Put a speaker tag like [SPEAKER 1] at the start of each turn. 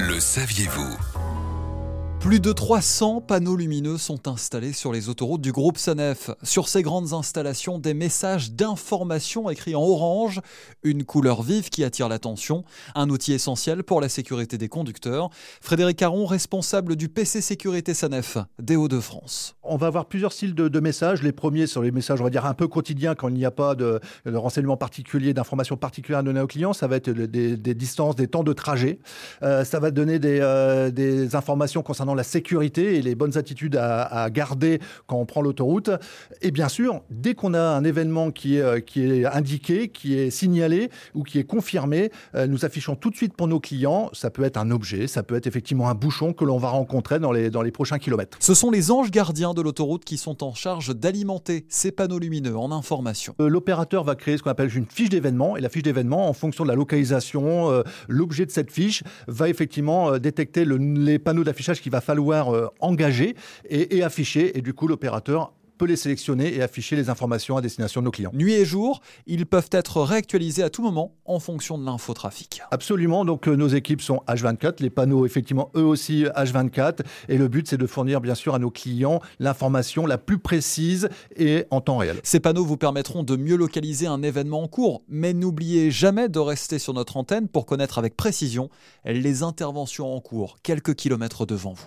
[SPEAKER 1] Le saviez-vous?
[SPEAKER 2] Plus de 300 panneaux lumineux sont installés sur les autoroutes du groupe Sanef. Sur ces grandes installations, des messages d'information écrits en orange, une couleur vive qui attire l'attention, un outil essentiel pour la sécurité des conducteurs. Frédéric Caron, responsable du PC Sécurité Sanef des Hauts-de-France.
[SPEAKER 3] On va avoir plusieurs styles de, messages. Les premiers sont les messages, on va dire, un peu quotidiens quand il n'y a pas de, renseignements particuliers, d'informations particulières à donner aux clients. Ça va être des, distances, des temps de trajet. Euh, ça va donner des, euh, des informations concernant la sécurité et les bonnes attitudes à, garder quand on prend l'autoroute. Et bien sûr, dès qu'on a un événement qui est, euh, qui est indiqué, qui est signalé ou qui est confirmé, euh, nous affichons tout de suite pour nos clients. Ça peut être un objet, ça peut être effectivement un bouchon que l'on va rencontrer dans les, dans les prochains kilomètres.
[SPEAKER 2] Ce sont les anges gardiens de l'autoroute qui sont en charge d'alimenter ces panneaux lumineux en information.
[SPEAKER 3] Euh, l'opérateur va créer ce qu'on appelle une fiche d'événement et la fiche d'événement, en fonction de la localisation, l'objet de cette fiche va effectivement détecter les panneaux d'affichage qui va falloir euh, engager et, afficher. Et du coup, l'opérateur peut les sélectionner et afficher les informations à destination de nos clients.
[SPEAKER 2] Nuit et jour, ils peuvent être réactualisés à tout moment en fonction de l'infotrafic.
[SPEAKER 3] Absolument, donc euh, nos équipes sont H24, les panneaux effectivement eux aussi H24 et le but c'est de fournir bien sûr à nos clients l'information la plus précise et en temps réel.
[SPEAKER 2] Ces panneaux vous permettront de mieux localiser un événement en cours, mais n'oubliez jamais de rester sur notre antenne pour connaître avec précision les interventions en cours quelques kilomètres devant vous.